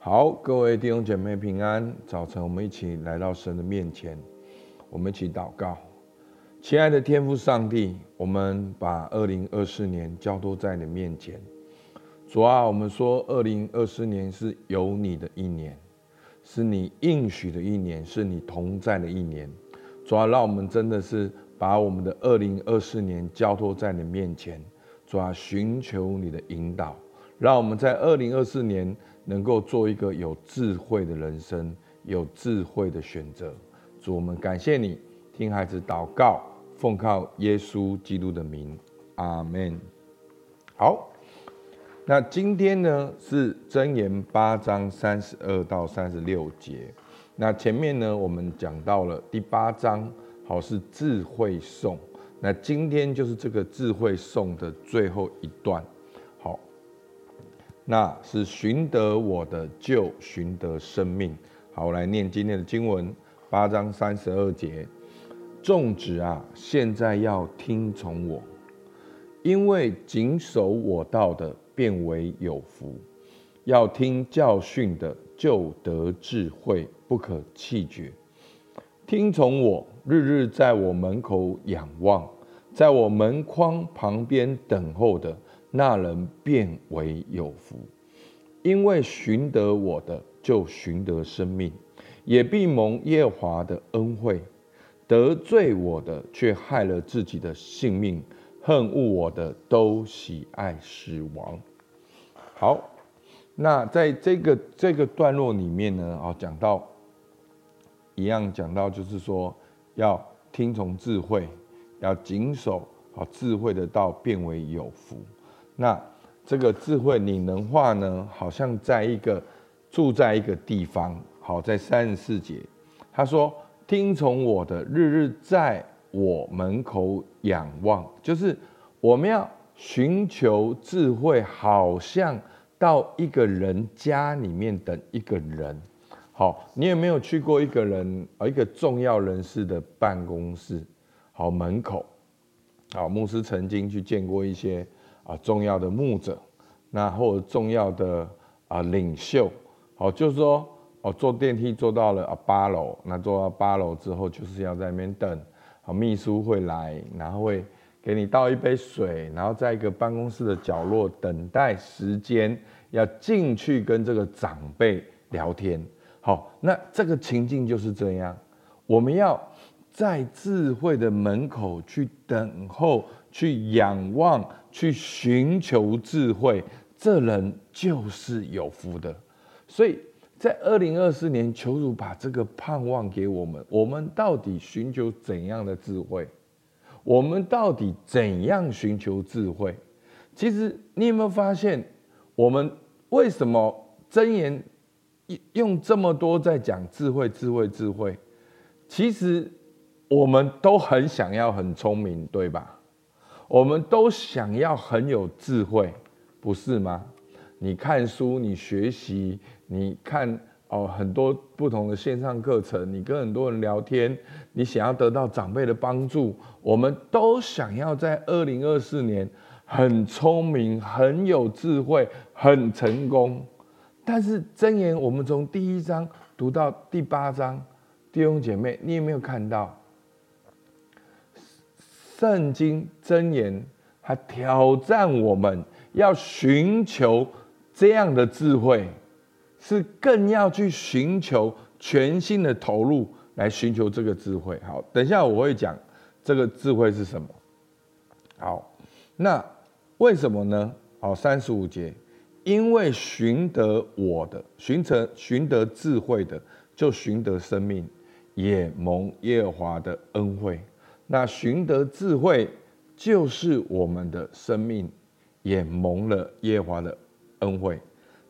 好，各位弟兄姐妹平安。早晨，我们一起来到神的面前，我们一起祷告。亲爱的天父上帝，我们把二零二四年交托在你面前。主啊，我们说二零二四年是有你的一年，是你应许的一年，是你同在的一年。主啊，让我们真的是把我们的二零二四年交托在你面前。主啊，寻求你的引导，让我们在二零二四年能够做一个有智慧的人生，有智慧的选择。主，我们感谢你，听孩子祷告，奉靠耶稣基督的名，阿门。好，那今天呢是箴言八章三十二到三十六节。那前面呢我们讲到了第八章，好是智慧颂。那今天就是这个智慧颂的最后一段，那是寻得我的就寻得生命。好，我来念今天的经文，八章三十二节，众子啊，现在要听从我，因为谨守我道的，变为有福；要听教训的，就得智慧，不可弃绝。听从我，日日在我门口仰望，在我门框旁边等候的那人，便为有福。因为寻得我的，就寻得生命，也必蒙耶和华的恩惠。得罪我的，却害了自己的性命；恨恶我的，都喜爱死亡。好，那在这个这个段落里面呢，啊，讲到。一样讲到，就是说要听从智慧，要谨守好智慧的道，变为有福。那这个智慧拟人化呢，好像在一个住在一个地方。好，在三十四节，他说：“听从我的，日日在我门口仰望。”就是我们要寻求智慧，好像到一个人家里面等一个人。好，你有没有去过一个人啊，一个重要人士的办公室？好，门口，好，牧师曾经去见过一些啊重要的牧者，那或者重要的啊领袖。好，就是说哦，坐电梯坐到了啊八楼，那坐到八楼之后，就是要在那边等，好，秘书会来，然后会给你倒一杯水，然后在一个办公室的角落等待时间，要进去跟这个长辈聊天。好，那这个情境就是这样，我们要在智慧的门口去等候，去仰望，去寻求智慧，这人就是有福的。所以在二零二四年，求主把这个盼望给我们。我们到底寻求怎样的智慧？我们到底怎样寻求智慧？其实你有没有发现，我们为什么箴言？用这么多在讲智慧，智慧，智慧，其实我们都很想要很聪明，对吧？我们都想要很有智慧，不是吗？你看书，你学习，你看哦很多不同的线上课程，你跟很多人聊天，你想要得到长辈的帮助，我们都想要在二零二四年很聪明、很有智慧、很成功。但是箴言，我们从第一章读到第八章，弟兄姐妹，你有没有看到？圣经箴言还挑战我们要寻求这样的智慧，是更要去寻求全新的投入来寻求这个智慧。好，等一下我会讲这个智慧是什么。好，那为什么呢？好，三十五节。因为寻得我的，寻成寻得智慧的，就寻得生命，也蒙耶和华的恩惠。那寻得智慧，就是我们的生命，也蒙了耶华的恩惠。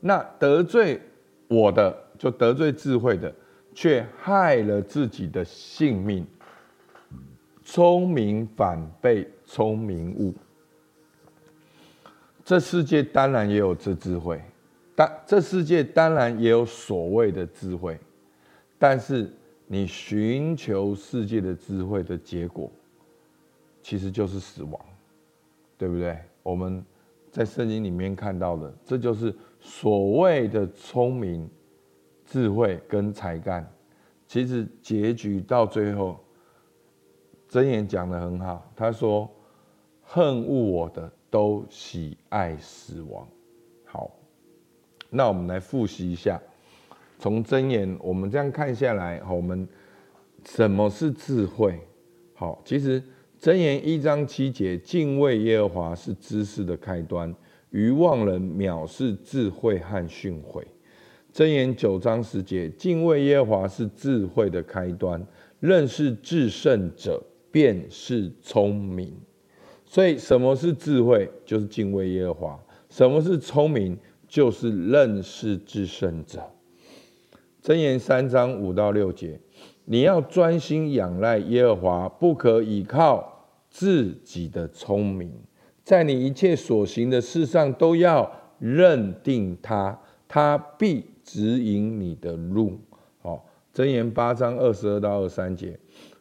那得罪我的，就得罪智慧的，却害了自己的性命。聪明反被聪明误。这世界当然也有这智慧，但这世界当然也有所谓的智慧，但是你寻求世界的智慧的结果，其实就是死亡，对不对？我们在圣经里面看到的，这就是所谓的聪明智慧跟才干，其实结局到最后，箴言讲得很好，他说：“恨恶我的都喜爱死亡。”好，那我们来复习一下，从箴言我们这样看下来，我们什么是智慧？好，其实箴言一章七节，敬畏耶和华是知识的开端，愚妄人藐视智慧和训诲。箴言九章十节，敬畏耶和华是智慧的开端，认识至圣者便是聪明。所以，什么是智慧？就是敬畏耶和华。什么是聪明？就是认识至圣者。箴言三章五到六节，你要专心仰赖耶和华，不可倚靠自己的聪明，在你一切所行的事上都要认定他，他必。指引你的路，好。箴言八章二十二到二三节，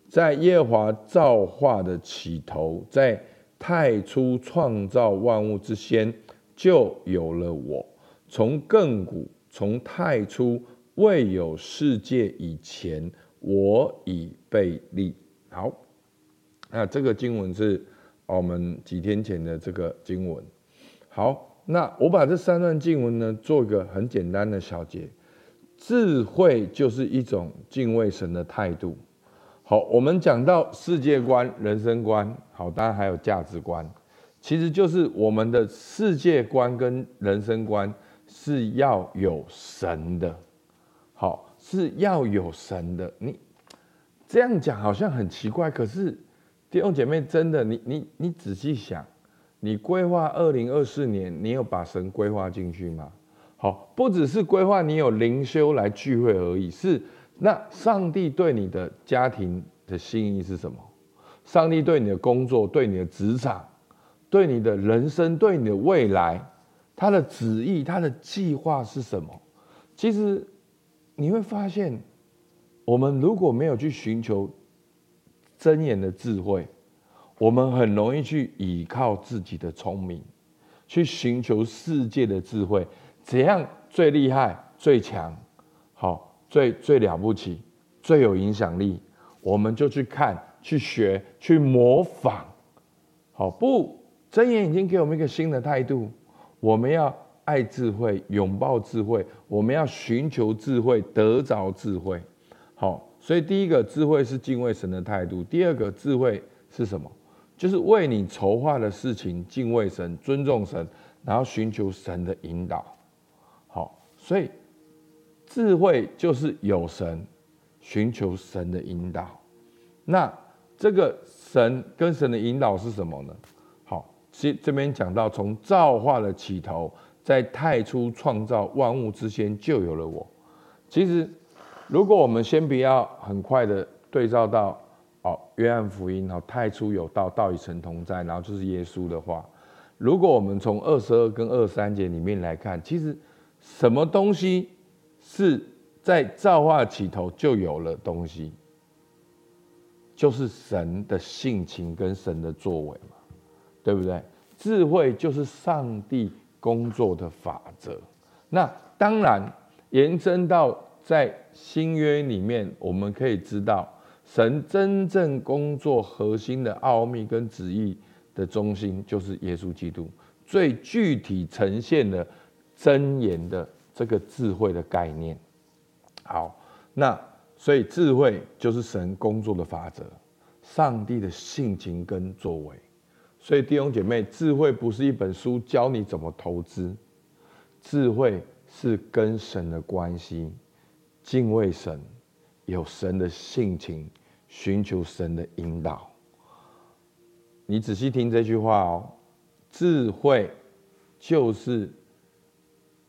在耶和华造化的起头，在太初创造万物之先，就有了我。从亘古，从太初未有世界以前，我已被立。好，那这个经文是我们几天前的这个经文。好。那我把这三段经文呢，做一个很简单的小结。智慧就是一种敬畏神的态度。好，我们讲到世界观、人生观，好，当然还有价值观，其实就是我们的世界观跟人生观是要有神的。好，是要有神的。你这样讲好像很奇怪，可是弟兄姐妹，真的，你你你仔细想。你规划二零二四年，你有把神规划进去吗？好，不只是规划，你有灵修来聚会而已。是，那上帝对你的家庭的心意是什么？上帝对你的工作、对你的职场、对你的人生、对你的未来，他的旨意、他的计划是什么？其实你会发现，我们如果没有去寻求真言的智慧。我们很容易去依靠自己的聪明，去寻求世界的智慧，怎样最厉害、最强，好，最最了不起、最有影响力，我们就去看、去学、去模仿。好，不，真言已经给我们一个新的态度，我们要爱智慧、拥抱智慧，我们要寻求智慧、得着智慧。好，所以第一个智慧是敬畏神的态度，第二个智慧是什么？就是为你筹划的事情，敬畏神、尊重神，然后寻求神的引导。好，所以智慧就是有神，寻求神的引导。那这个神跟神的引导是什么呢？好，其实这边讲到，从造化的起头，在太初创造万物之先，就有了我。其实，如果我们先不要很快的对照到。哦，约翰福音，好，太初有道，道与神同在，然后就是耶稣的话。如果我们从二十二跟二十三节里面来看，其实什么东西是在造化起头就有了东西，就是神的性情跟神的作为嘛，对不对？智慧就是上帝工作的法则。那当然延伸到在新约里面，我们可以知道。神真正工作核心的奥秘跟旨意的中心，就是耶稣基督，最具体呈现的真言的这个智慧的概念。好，那所以智慧就是神工作的法则，上帝的性情跟作为。所以弟兄姐妹，智慧不是一本书教你怎么投资，智慧是跟神的关系，敬畏神。有神的性情，寻求神的引导。你仔细听这句话哦，智慧就是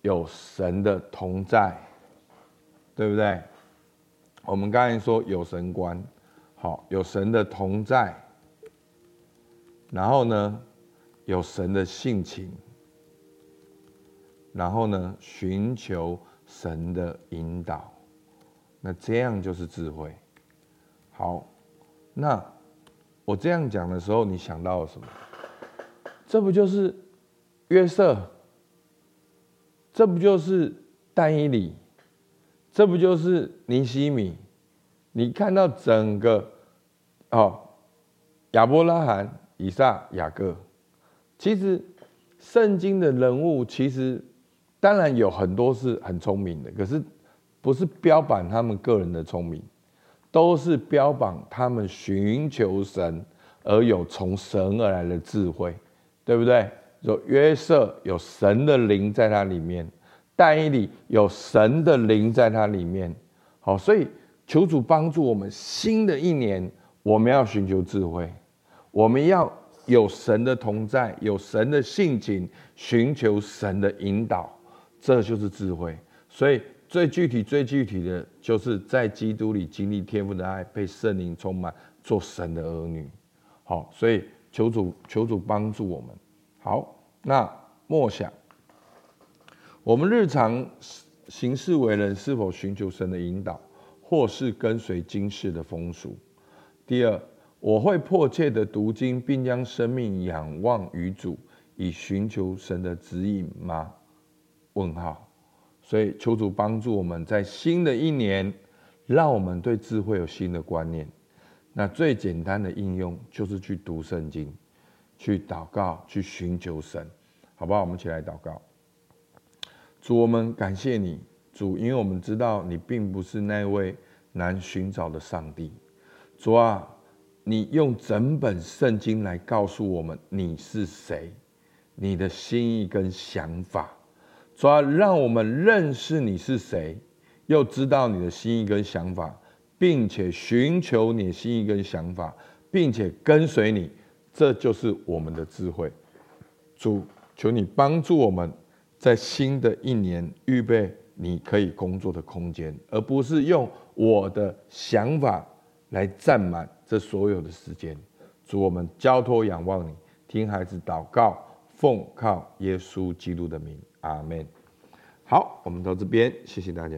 有神的同在，对不对？我们刚才说有神观，好，有神的同在，然后呢，有神的性情，然后呢，寻求神的引导。那这样就是智慧。好，那我这样讲的时候，你想到了什么？这不就是约瑟？这不就是但以理？这不就是尼西米？你看到整个哦，亚伯拉罕、以撒、雅各，其实圣经的人物其实当然有很多是很聪明的，可是不是标榜他们个人的聪明，都是标榜他们寻求神而有从神而来的智慧，对不对？有约瑟有神的灵在他里面，但以理有神的灵在他里面。好，所以求主帮助我们，新的一年我们要寻求智慧，我们要有神的同在，有神的性情，寻求神的引导，这就是智慧。所以最具体、最具体的就是在基督里经历天父的爱，被圣灵充满，做神的儿女。好，所以求主求主帮助我们。好，那默想，我们日常行事为人是否寻求神的引导，或是跟随今世的风俗？第二，我会迫切的读经，并将生命仰望于主，以寻求神的指引吗？问号。所以求主帮助我们在新的一年，让我们对智慧有新的观念。那最简单的应用就是去读圣经。去祷告，去寻求神，好不好？我们一起来祷告。主，我们感谢你，主，因为我们知道你并不是那位难寻找的上帝。主啊，你用整本圣经来告诉我们你是谁，你的心意跟想法。主要，让我们认识你是谁，又知道你的心意跟想法，并且寻求你心意跟想法，并且跟随你。这就是我们的智慧，主，求你帮助我们，在新的一年预备你可以工作的空间，而不是用我的想法来占满这所有的时间。主，我们交托仰望你，听孩子祷告，奉靠耶稣基督的名，阿门。好，我们到这边，谢谢大家。